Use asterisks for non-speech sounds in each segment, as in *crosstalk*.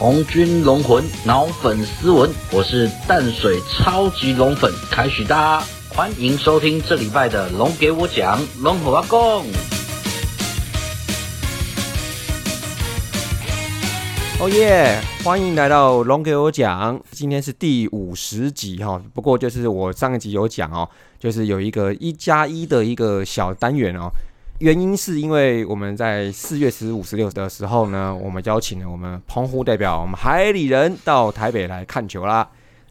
红军龙魂脑粉丝文，我是淡水超级龙粉凯许大，欢迎收听这礼拜的龙给我讲龙虎阿公。哦耶！欢迎来到龙给我讲，今天是第五十集哈。不过就是我上一集有讲哦，就是有一个一加一的一个小单元哦。原因是因为我们在四月十五、十六的时候呢，我们邀请了我们澎湖代表，我们海里人到台北来看球啦。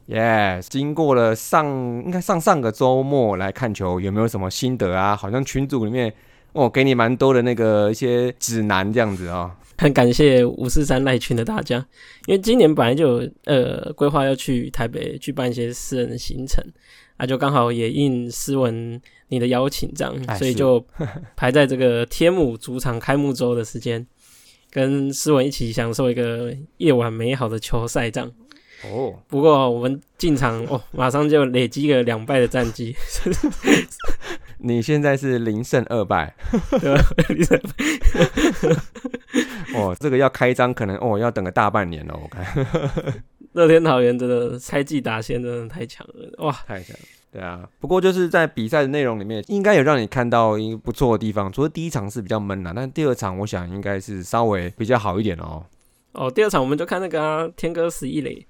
耶！经过了上应该上上个周末来看球，有没有什么心得啊？好像群组里面哦，给你蛮多的那个一些指南这样子哦。很感谢五四三赖群的大家，因为今年本来就呃规划要去台北去办一些私人的行程，啊，就刚好也应斯文你的邀请这样，所以就排在这个天母主场开幕周的时间，*laughs* 跟诗文一起享受一个夜晚美好的球赛这样。哦，不过我们进场 *laughs* 哦，马上就累积了两败的战绩。*laughs* 你现在是零胜二败，对吧哦，这个要开张可能哦要等个大半年了，我看。乐天桃园真的猜忌打线真的太强了，哇，太强。对啊，不过就是在比赛的内容里面，应该有让你看到一个不错的地方。除了第一场是比较闷啊，但第二场我想应该是稍微比较好一点哦。哦，第二场我们就看那个天哥十一垒，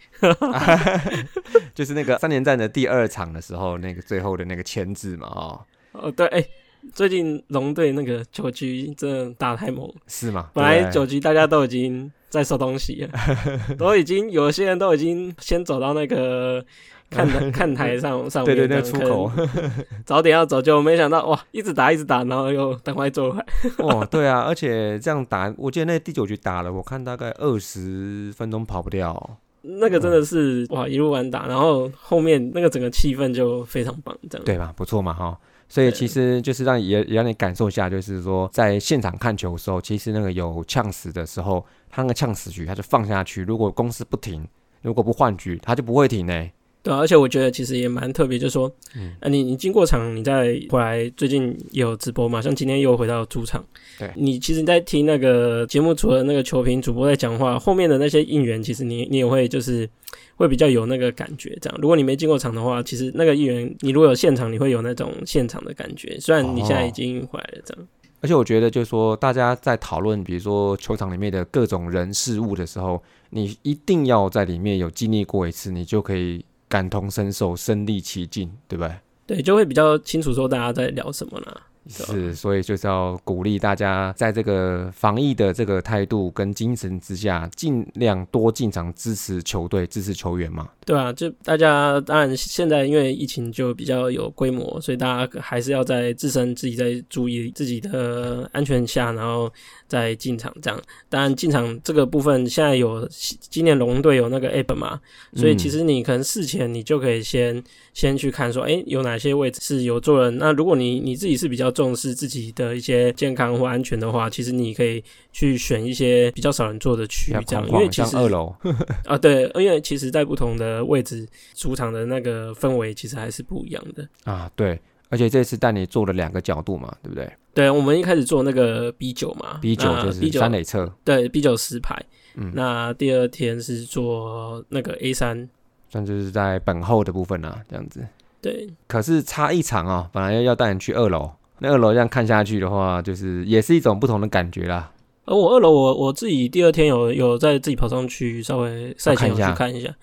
*laughs* 就是那个三连战的第二场的时候，那个最后的那个签字嘛，哦。哦，对，哎，最近龙队那个九局真的打太猛，是吗？本来九局大家都已经在收东西了，都已经有些人都已经先走到那个看 *laughs* 看台上上面，对对对，出口早点要走，就没想到哇，一直打一直打，然后又赶快走回来。*laughs* 哦，对啊，而且这样打，我记得那第九局打了，我看大概二十分钟跑不掉。那个真的是哇，一路完打，然后后面那个整个气氛就非常棒，这样对吧？不错嘛，哈。所以其实就是让也也让你感受一下，就是说在现场看球的时候，其实那个有呛死的时候，他那个呛死局他就放下去。如果公司不停，如果不换局，他就不会停呢。对，而且我觉得其实也蛮特别，就是说，嗯，你你经过场，你再回来，最近有直播嘛？像今天又回到主场，对，你其实你在听那个节目，除了那个球评主播在讲话，后面的那些应援，其实你你也会就是会比较有那个感觉。这样，如果你没进过场的话，其实那个应援，你如果有现场，你会有那种现场的感觉。虽然你现在已经回来了，这样。而且我觉得，就是说，大家在讨论，比如说球场里面的各种人事物的时候，你一定要在里面有经历过一次，你就可以。感同身受，身历其境，对不对？对，就会比较清楚说大家在聊什么啦。是，所以就是要鼓励大家，在这个防疫的这个态度跟精神之下，尽量多进场支持球队、支持球员嘛。对啊，就大家当然现在因为疫情就比较有规模，所以大家还是要在自身自己在注意自己的安全下，然后再进场这样。当然进场这个部分现在有今年龙队有那个 app 嘛，所以其实你可能事前你就可以先先去看说，哎，有哪些位置是有做人。那如果你你自己是比较重视自己的一些健康或安全的话，其实你可以去选一些比较少人坐的区域，这样，因为其实二楼 *laughs* *laughs* 啊，对，因为其实在不同的位置，主场的那个氛围其实还是不一样的啊。对，而且这次带你做了两个角度嘛，对不对？对，我们一开始做那个 B 九嘛，B 九就是三垒侧，对，B 九十排。嗯，那第二天是做那个 A 三，算就是在本后的部分啊，这样子。对，可是差一场啊，本来要要带你去二楼，那二楼这样看下去的话，就是也是一种不同的感觉啦。而我二楼，我我自己第二天有有在自己跑上去，稍微赛前有去看一下。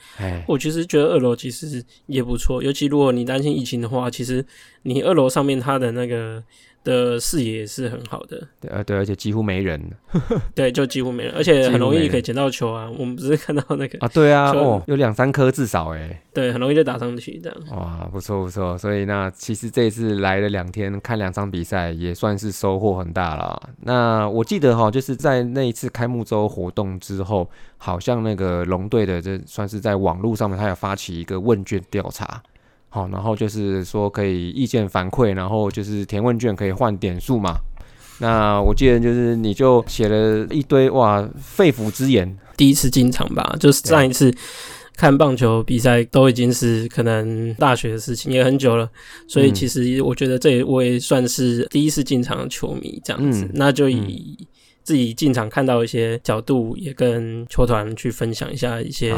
我其实觉得二楼其实也不错，尤其如果你担心疫情的话，其实你二楼上面它的那个。的视野是很好的，对啊，对，而且几乎没人，*laughs* 对，就几乎没人，而且很容易可以捡到球啊。我们不是看到那个啊，对啊，哦，有两三颗至少哎，对，很容易就打上去这样。哇，不错不错，所以那其实这一次来了两天看两场比赛，也算是收获很大了。那我记得哈，就是在那一次开幕周活动之后，好像那个龙队的这算是在网络上面，他有发起一个问卷调查。好，然后就是说可以意见反馈，然后就是填问卷可以换点数嘛。那我记得就是你就写了一堆哇肺腑之言。第一次进场吧，就是上一次看棒球比赛都已经是可能大学的事情，也很久了。所以其实我觉得这我也算是第一次进场的球迷这样子。那就以自己进场看到一些角度，也跟球团去分享一下一些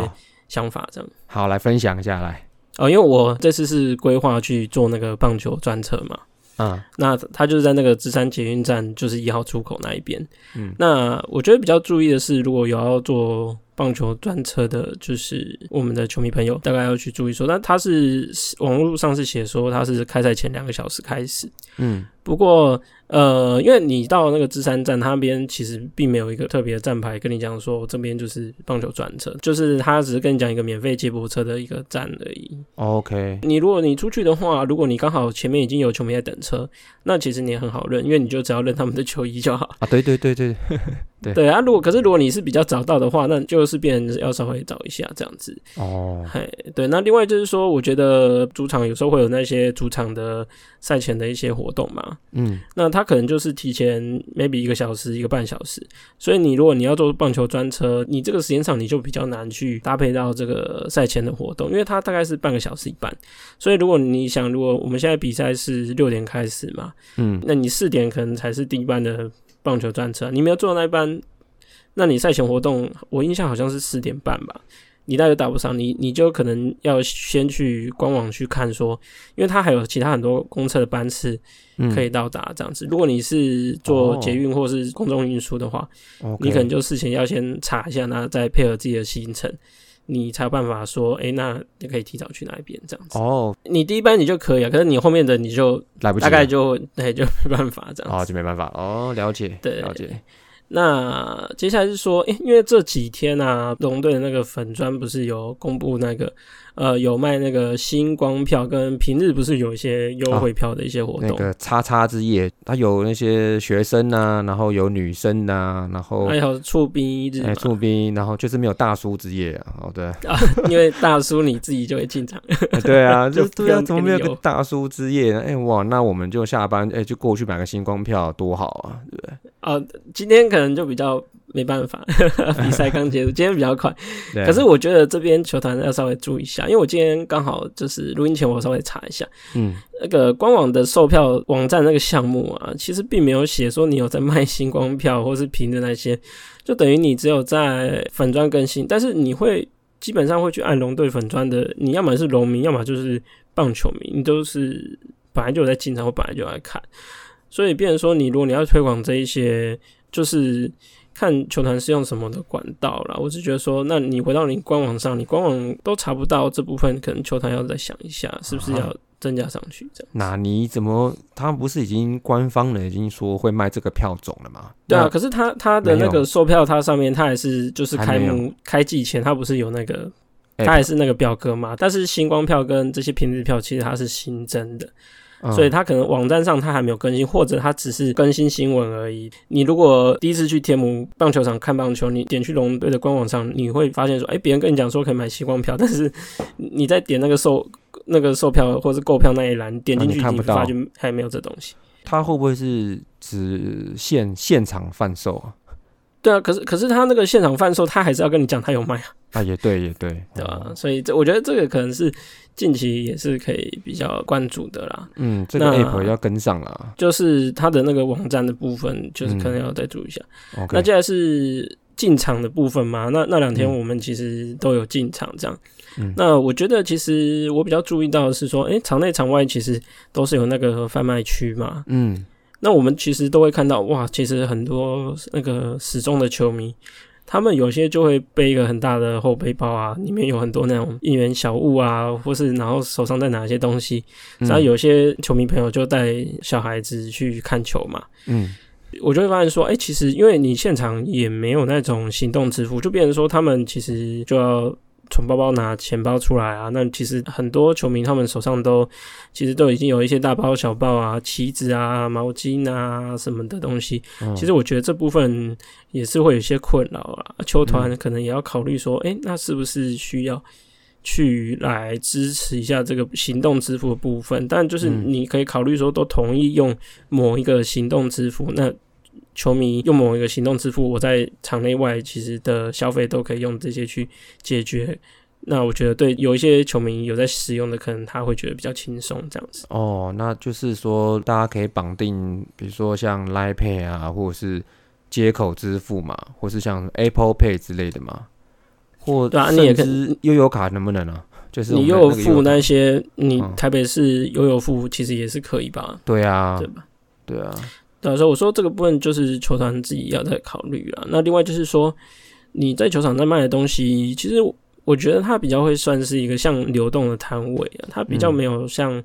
想法，这样。好，来分享一下来。哦，因为我这次是规划去坐那个棒球专车嘛，啊那他就是在那个芝山捷运站，就是一号出口那一边。嗯那我觉得比较注意的是，如果有要做棒球专车的，就是我们的球迷朋友，大概要去注意说，那他是网络上是写说他是开赛前两个小时开始，嗯不过，呃，因为你到那个芝山站，他那边其实并没有一个特别的站牌跟你讲说这边就是棒球专车，就是他只是跟你讲一个免费接驳车的一个站而已。，OK，你如果你出去的话，如果你刚好前面已经有球迷在等车，那其实你也很好认，因为你就只要认他们的球衣就好。啊，对对对对，对。对啊，如果可是如果你是比较早到的话，那就是变成要稍微早一下这样子。哦，嘿，对，那另外就是说，我觉得主场有时候会有那些主场的赛前的一些活动嘛，嗯。那他可能就是提前 maybe 一个小时、一个半小时，所以你如果你要做棒球专车，你这个时间上你就比较难去搭配到这个赛前的活动，因为它大概是半个小时一半。所以如果你想，如果我们现在比赛是六点开始嘛，嗯。那你四点可能才是第一班的棒球专车，你没有坐到那一班，那你赛前活动，我印象好像是四点半吧。你大概打不上，你你就可能要先去官网去看说，因为它还有其他很多公车的班次，嗯，可以到达这样子。如果你是坐捷运或是公众运输的话你可能就事前要先查一下，那再配合自己的行程，你才有办法说，诶，那你可以提早去哪一边这样子。哦，你第一班你就可以啊，可是你后面的你就来不及，大概就对就没办法这样哦，子。就没办法。哦，了解，对。了解，那接下来是说，诶，因为这几天啊，龙队的那个粉砖不是有公布那个呃有卖那个星光票，跟平日不是有一些优惠票的一些活动。那个叉叉之夜，它有那些学生呐、然后有女生呐、然后还有触兵日嘛哎，驻兵，然后就是没有大叔之夜啊，好的，*laughs* 因为大叔你自己就会进场。*laughs* *laughs* 对啊，就就对啊，怎么没有大叔之夜呢？哎、哇，那我们就下班，哎、就过去买个星光票，多好啊，对不对？哦，今天可能就比较没办法，*laughs* 比赛刚结束，*laughs* 今天比较快。可是我觉得这边球团要稍微注意一下，因为我今天刚好就是录音前我稍微查一下，嗯，那个官网的售票网站那个项目啊，其实并没有写说你有在卖星光票或是平的那些，就等于你只有在粉砖更新，但是你会基本上会去按龙队粉砖的，你要么是龙迷，要么就是棒球迷，你都是本来就有在进场我本来就有在看，所以变成说你如果你要推广这一些，就是。看球团是用什么的管道啦，我只觉得说，那你回到你官网上，你官网都查不到这部分，可能球团要再想一下，是不是要增加上去这样。那你怎么？他不是已经官方的已经说会卖这个票种了吗？对啊，可是他他的那个售票，他上面他还是就是开幕开季前，他不是有那个，哎它还是那个表格嘛。但是星光票跟这些平日票其实它是新增的，嗯所以他可能网站上他还没有更新，或者他只是更新新闻而已。你如果第一次去天母棒球场看棒球，你点去龙队的官网上，你会发现说，哎，别人跟你讲说可以买星光票，但是你在点那个售 *laughs* 那个售票或是购票那一栏，点进去啊你发现还没有这东西。他会不会是只现现场贩售啊？对啊，可是可是他那个现场贩售，他还是要跟你讲他有卖啊。啊，也对，也对，*laughs* 对吧、哦所以这我觉得这个可能是近期也是可以比较关注的啦。嗯，这个那 app 要跟上了。就是它的那个网站的部分，就是可能要再注意一下。那接下来是进场的部分嘛？那那两天嗯我们其实都有进场这样。嗯那我觉得其实我比较注意到的是说，诶，场内场外其实都是有那个贩卖区嘛。嗯，那我们其实都会看到，哇，其实很多那个始终的球迷，他们有些就会背一个很大的后背包啊，里面有很多那种应援小物啊，或是然后手上再拿一些东西。然后嗯有些球迷朋友就带小孩子去看球嘛，嗯我就会发现说，哎、其实因为你现场也没有那种行动支付，就变成说他们其实就要。从包包拿钱包出来啊，那其实很多球迷他们手上都其实都已经有一些大包小包啊、旗子啊、毛巾啊什么的东西，嗯其实我觉得这部分也是会有些困扰啊。球团可能也要考虑说，诶，那是不是需要去来支持一下这个行动支付的部分？但就是嗯你可以考虑说，都同意用某一个行动支付，那球迷用某一个行动支付，我在场内外其实的消费都可以用这些去解决。那我觉得对有一些球迷有在使用的，可能他会觉得比较轻松这样子。哦，那就是说大家可以绑定，比如说像 Line Pay 啊，或者是接口支付嘛，或是像 Apple Pay 之类的嘛，或对啊你也可甚至悠游卡能不能啊？就是你悠游付那些，你嗯台北市悠游付其实也是可以吧？对啊对，吧？对啊，对啊，所以我说这个部分就是球团自己要再考虑啊。那另外就是说，你在球场在卖的东西，其实我觉得它比较会算是一个像流动的摊位啊，它比较嗯没有像、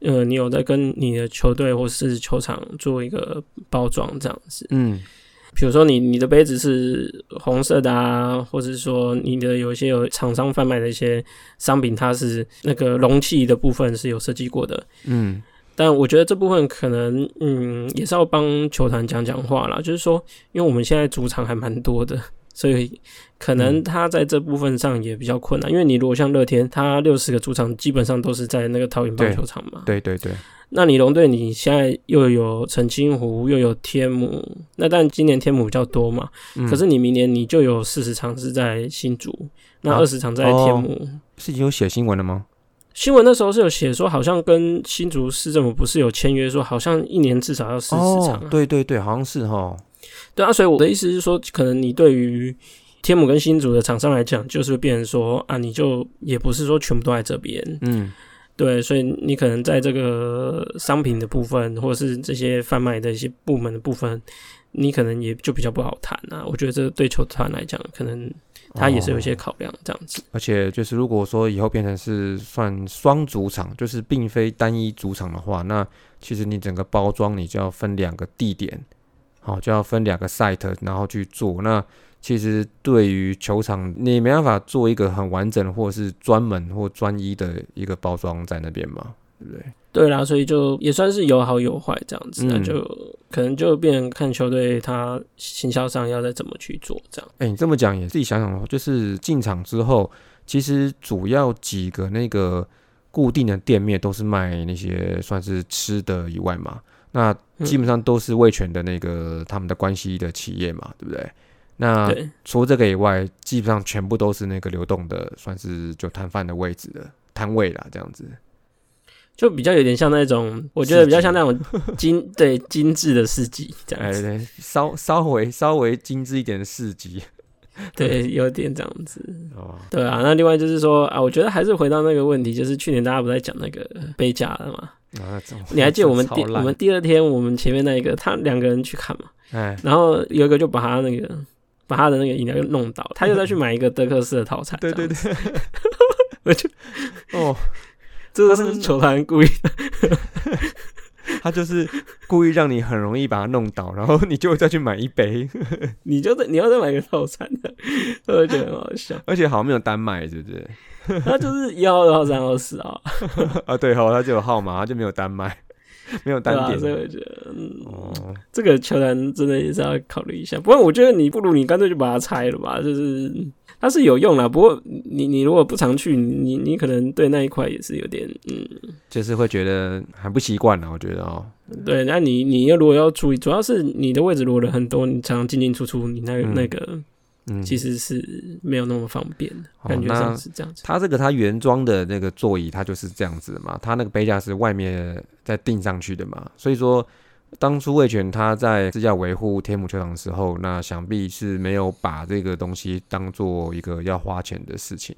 呃，你有在跟你的球队或是球场做一个包装这样子。嗯比如说你你的杯子是红色的啊，或者是说你的有一些有厂商贩卖的一些商品，它是那个容器的部分是有设计过的。嗯但我觉得这部分可能，嗯，也是要帮球团讲讲话啦。就是说，因为我们现在主场还蛮多的，所以可能他在这部分上也比较困难。因为你如果像乐天，他六十个主场基本上都是在那个桃园棒球场嘛。对对对，那你龙队你现在又有澄清湖，又有天母，那但今年天母比较多嘛，嗯可是你明年你就有四十场是在新竹，那啊二十场在天母。是已经有写新闻了吗？新闻那时候是有写说，好像跟新竹市政府不是有签约，说好像一年至少要四十场、对对对，好像是哈，对啊，所以我的意思是说，可能你对于天母跟新竹的厂商来讲，就是会变成说啊，你就也不是说全部都在这边，嗯。对，所以你可能在这个商品的部分，或者是这些贩卖的一些部门的部分，你可能也就比较不好谈啊。我觉得这对球团来讲，可能他也是有一些哦考量这样子。而且就是如果说以后变成是算双主场，就是并非单一主场的话，那其实你整个包装你就要分两个地点，好、就要分两个 site，然后去做。那其实对于球场，你没办法做一个很完整或者是专门或专一的一个包装在那边嘛，对不对？对啦，所以就也算是有好有坏这样子，那嗯就可能就变成看球队他行销上要再怎么去做这样。哎、你这么讲也自己想想哦，就是进场之后，其实主要几个那个固定的店面都是卖那些算是吃的以外嘛，那基本上都是味全的那个他们的关系的企业嘛，对不对？那，除了这个以外，基本上全部都是那个流动的，算是就摊贩的位置的摊位啦，这样子。就比较有点像那种，我觉得比较像那种精 *laughs* 对精致的市集这样哎，子，对，稍稍微稍微精致一点的市集对，有点这样子。哦，对啊，那另外就是说啊，我觉得还是回到那个问题，就是去年大家不在讲那个杯架了嘛？啊，你还记得我们第我们第二天我们前面那一个，他两个人去看嘛，哎，然后有一个就把他那个把他的那个饮料又弄倒，他又再去 *laughs* 买一个德克士的套餐，对对对，*laughs* 我就哦，这个是球团故意的，*laughs* 他就是故意让你很容易把它弄倒，然后你就再去买一杯，*laughs* 你就再你要再买个套餐的，我就觉得很好笑。而且好像没有单卖，对不对？他就是一号、二号、三号、四号，啊，对哦，他就有号码，他就没有单卖，*laughs* 没有单点。所以我觉得，嗯，哦，这个球团真的也是要考虑一下。不过我觉得你不如你干脆就把它拆了吧，就是它是有用啦。不过你你如果不常去，你你可能对那一块也是有点嗯，就是会觉得很不习惯了，我觉得哦，对。那你你要如果要注意，主要是你的位置如果人很多，你常常进进出出，你那那个嗯，其实是没有那么方便的，哦感觉上是这样子。它这个它原装的那个座椅，它就是这样子的嘛，它那个杯架是外面再定上去的嘛，所以说当初魏权他在自驾维护天母球场的时候，那想必是没有把这个东西当做一个要花钱的事情，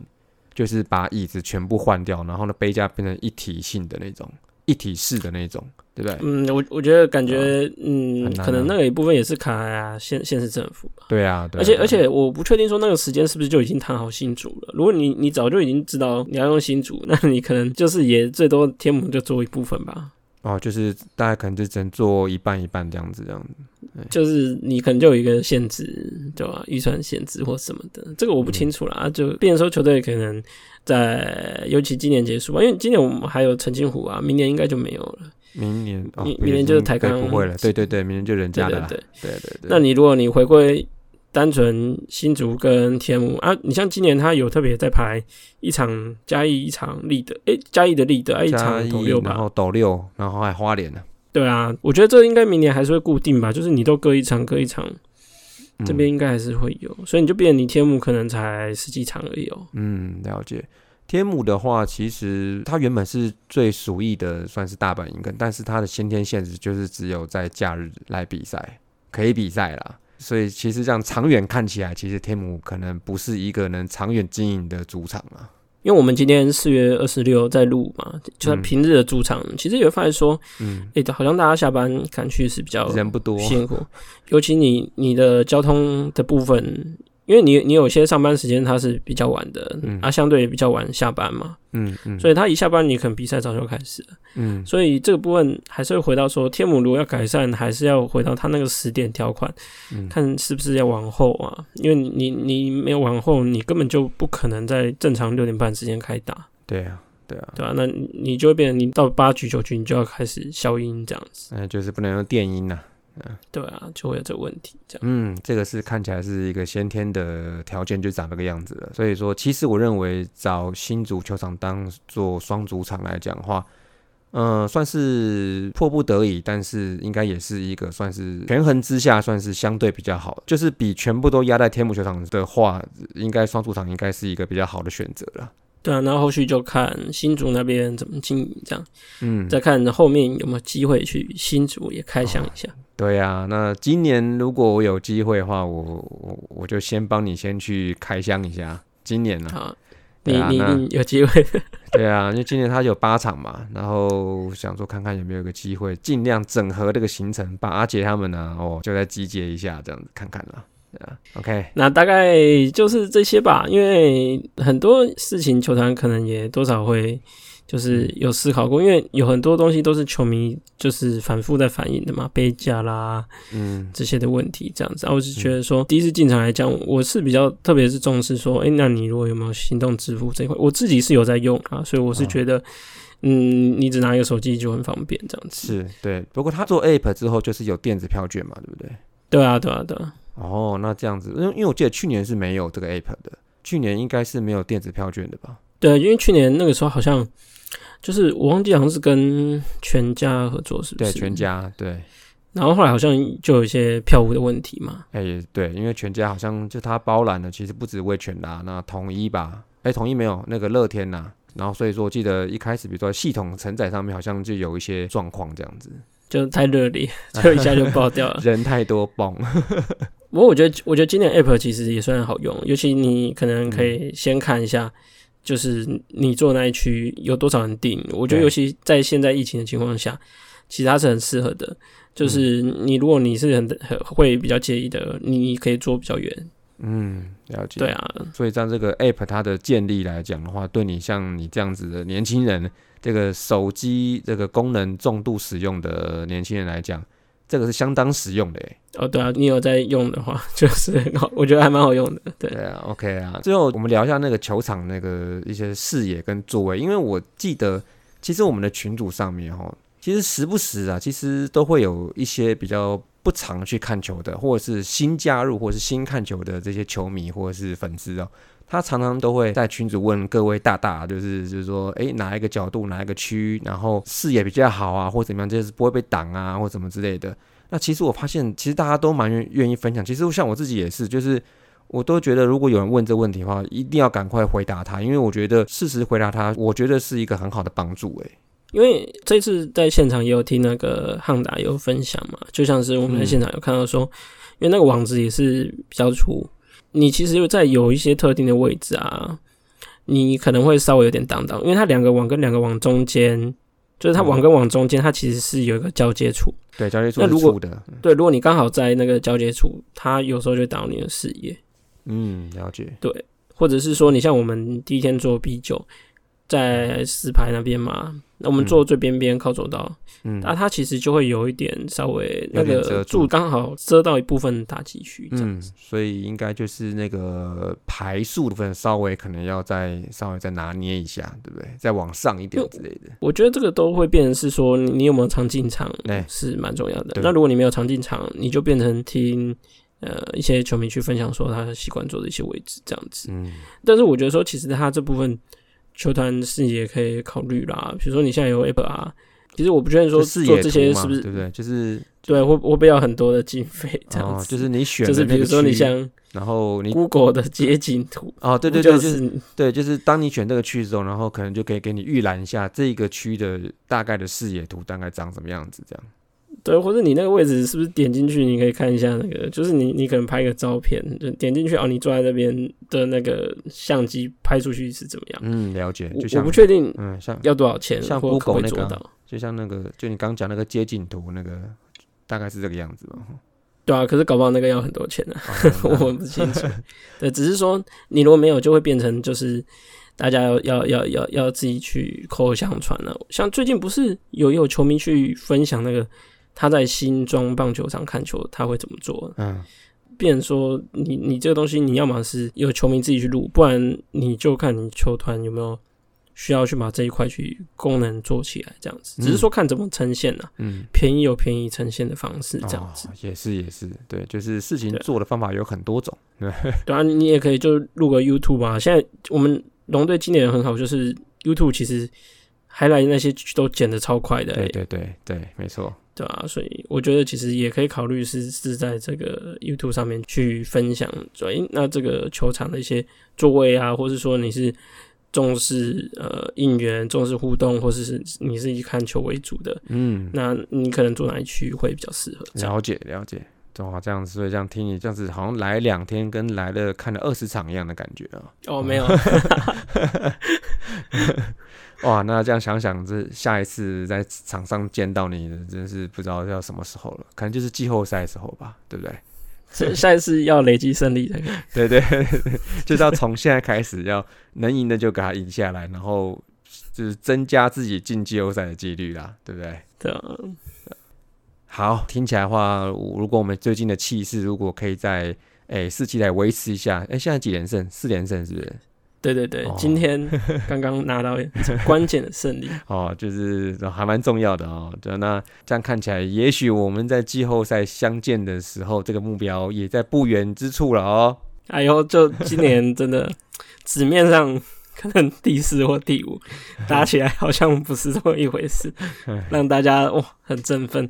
就是把椅子全部换掉，然后呢杯架变成一体性的那种，一体式的那种，对不对？嗯，我我觉得感觉，嗯可能啊那个一部分也是卡啊县县市政府吧。对啊，对啊而且啊而且我不确定说那个时间是不是就已经谈好新主了。如果你你早就已经知道你要用新主，那你可能就是也最多天母就做一部分吧。哦，就是大概可能就只能做一半一半这样子，这样子。就是你可能就有一个限制，对吧？预算限制或什么的，这个我不清楚啦。啊，就变成说球队可能在，尤其今年结束吧，因为今年我们还有陈金虎啊，明年应该就没有了。明年哦，明明年就是台对钢不会了，对对对，明年就人家的对啦，对，对对对。那你如果你回归单纯新竹跟天母啊，你像今年他有特别在排一场嘉义，一场立德，诶，嘉义的立德，啊，一嘉场斗六吧。然后斗六，然后还花莲呢。对啊，我觉得这应该明年还是会固定吧，就是你都各一场，各一场，嗯这边应该还是会有，所以你就变成你天母可能才十几场而已哦。嗯，了解。天母的话，其实它原本是最属意的，算是大本营根，但是它的先天限制就是只有在假日来比赛，可以比赛啦。所以其实这样长远看起来，其实天母可能不是一个能长远经营的主场啊。因为我们今天四月二十六在录嘛，就在平日的主场，其实也会发现说，嗯，哎、好像大家下班赶去是比较人不多，辛苦，尤其你你的交通的部分，因为你你有些上班时间它是比较晚的，嗯。啊，相对比较晚下班嘛，嗯嗯，所以他一下班你可能比赛早就开始了，嗯。所以这个部分还是会回到说，天母如果要改善，还是要回到他那个时点条款，嗯。看是不是要往后啊，因为你你你没有往后，你根本就不可能在正常六点半时间开打，对啊，对啊，对啊、那你就会变成你到八局九局你就要开始消音这样子，那就是不能用电音对啊，就会有这个问题这样。嗯，这个是看起来是一个先天的条件，就长这个样子了。所以说，其实我认为找新足球场当做双主场来讲话，嗯、算是迫不得已，但是应该也是一个算是权衡之下，算是相对比较好。就是比全部都压在天母球场的话，应该双主场应该是一个比较好的选择了。对啊，然后后续就看新竹那边怎么经营，这样嗯，再看后面有没有机会去新竹也开箱一下。对啊、那今年如果我有机会的话，我我我就先帮你先去开箱一下。今年呢、啊你你有机会，*laughs* 对啊，因为今年他有八场嘛，然后想说看看有没有一个机会，尽量整合这个行程，把阿杰他们呢，哦，就再集结一下，这样子看看啦。对啊，OK，那大概就是这些吧。因为很多事情球团可能也多少会就是有思考过，因为有很多东西都是球迷就是反复在反映的嘛，杯架啦嗯这些的问题这样子。啊，我是觉得说第一次进场来讲，我是比较特别是重视说，诶，那你如果有没有行动支付这一块，我自己是有在用啊，所以我是觉得。嗯，你只拿一个手机就很方便，这样子。是对。不过他做 App 之后，就是有电子票券嘛，对不对？对啊，对啊，对啊。哦，那这样子，因为因为我记得去年是没有这个 App 的，去年应该是没有电子票券的吧？对，因为去年那个时候好像就是我忘记好像是跟全家合作，是不对，全。家对。然后后来好像就有一些票务的问题嘛。哎、也对，因为全家好像就他包揽了，其实不止味全啦，那统一吧，哎、统一没有那个乐天呐，然后所以说我记得一开始，比如说系统承载上面好像就有一些状况这样子，就太热烈，*laughs* 就一下就爆掉了。人太多蹦，不过我觉得，我觉得今年 App 其实也算好用，尤其你可能可以先看一下，就是你做那一区有多少人订。我觉得，尤其在现在疫情的情况下，其实它是很适合的。就是你如果你是很很会比较介意的，你可以做比较远。嗯，了解。对，啊，所以在这个 app 它的建立来讲的话，对你像你这样子的年轻人，这个手机这个功能重度使用的年轻人来讲，这个是相当实用的诶。哦，对啊，你有在用的话，*laughs* 就是，我觉得还蛮好用的。对，对啊，OK 啊。最后我们聊一下那个球场那个一些视野跟座位，因为我记得其实我们的群组上面哈，其实时不时啊，其实都会有一些比较不常去看球的，或者是新加入或者是新看球的这些球迷或者是粉丝哦。他常常都会在群组问各位大大，就是就是说，诶，哪一个角度，哪一个区，然后视野比较好啊，或怎么样，就是不会被挡啊，或什么之类的。那其实我发现，其实大家都蛮愿愿意分享。其实像我自己也是，就是我都觉得，如果有人问这问题的话，一定要赶快回答他，因为我觉得适时回答他，我觉得是一个很好的帮助。诶，因为这次在现场也有听那个汉达有分享嘛，就像是我们在现场有看到说，因为那个网子也是比较粗，你其实在有一些特定的位置啊，你可能会稍微有点挡挡，因为它两个网跟两个网中间，就是它网跟网中间，它其实是有一个交接处。对，交接处那如果的，对，如果你刚好在那个交接处，它有时候就挡你的视野，嗯，了解，对或者是说你像我们第一天做 B 九，在石牌那边嘛，那我们坐最边边靠走道。嗯，啊，它其实就会有一点稍微那个住柱刚好遮到一部分打击区，这样嗯，所以应该就是那个排数部分稍微可能要再稍微再拿捏一下，对不对？再往上一点之类的。我觉得这个都会变成是说你你有没有常进场哎是蛮重要的。那如果你没有常进场，你就变成听呃一些球迷去分享说他习惯坐的一些位置这样子。嗯，但是我觉得说其实他这部分球团是也可以考虑啦，比如说你现在有 App 啊。其实我不确定说视野做这些是不是对不对？就是对会会不会要很多的经费这样哦，子？就是你选就是比如说你像然后你 Google 的街景图，哦，对对对，就就是是对，就是当你选这个区之后，然后可能就可以给你预览一下这个区的大概的视野图大概长什么样子，这样。对，或者你那个位置是不是点进去，你可以看一下那个，就是你你可能拍个照片，就点进去哦，你坐在那边的那个相机拍出去是怎么样？嗯，了解。我就像我不确定嗯，像要多少钱，像 Google 那个啊做到。就像那个，就你刚讲那个街景图那个，大概是这个样子吧。对啊，可是搞不好那个要很多钱呢、哦 *laughs* 我不清楚。*laughs* 对，只是说你如果没有，就会变成就是大家要要要要要自己去口口相传了。像最近不是有有球迷去分享那个他在新庄棒球场看球，他会怎么做？嗯，变成说你你这个东西，你要么是有球迷自己去录，不然你就看你球团有没有需要去把这一块去功能做起来，这样子。只是说看怎么呈现呢、嗯，便宜有便宜呈现的方式，这样子。哦、也是也是，对，就是事情对做的方法有很多种。*laughs* 对啊，你也可以就录个 YouTube 啊。现在我们龙队今年很好，就是 YouTube 其实还来那些都剪的超快的、欸，对对对对，没错。对啊，所以我觉得其实也可以考虑是是在这个 YouTube 上面去分享，所以，那这个球场的一些座位啊，或是说你是重视呃应援、重视互动，或是是你是以看球为主的，嗯，那你可能坐哪一区会比较适合？了解了解。哇，这样子，所以这样听你这样子，好像来两天跟来了看了二十场一样的感觉啊。哦，没有，*laughs* 哇，那这样想想，这下一次在场上见到你，真是不知道要什么时候了，可能就是季后赛的时候吧，对不对？这下一次要累积胜利。*laughs* 对对，就是要从现在开始，要能赢的就给他赢下来，然后就是增加自己进季后赛的几率啦，对不对？对啊，好，听起来的话，如果我们最近的气势如果可以在诶四期来维持一下，诶，现在几连胜？四连胜是不是？对对对，哦今天刚刚拿到 *laughs* 关键的胜利。哦，就是还蛮重要的哦。就那这样看起来，也许我们在季后赛相见的时候，这个目标也在不远之处了哦。哎呦，就今年真的 *laughs* 纸面上可能第四或第五，*laughs* 打起来好像不是这么一回事，让大家哇很振奋。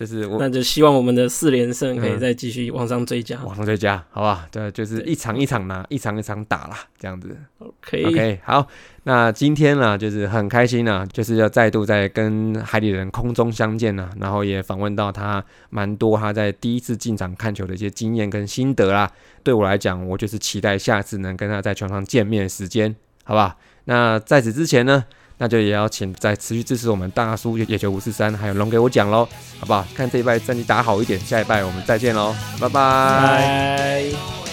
就是我那就希望我们的四连胜可以嗯再继续往上追加。往上追加，好吧？对，就是一场一场拿，一场一场打啦，这样子。OK OK，好，那今天呢，就是很开心啊，就是要再度在跟海底人空中相见呢、然后也访问到他蛮多他在第一次进场看球的一些经验跟心得啦。对我来讲，我就是期待下次能跟他在球场见面的时间，好吧？那在此之前呢，那就也要请再持续支持我们大叔野球五四三，还有龙给我讲喽，好不好？看这一拜战绩打好一点，下一拜我们再见喽，拜拜。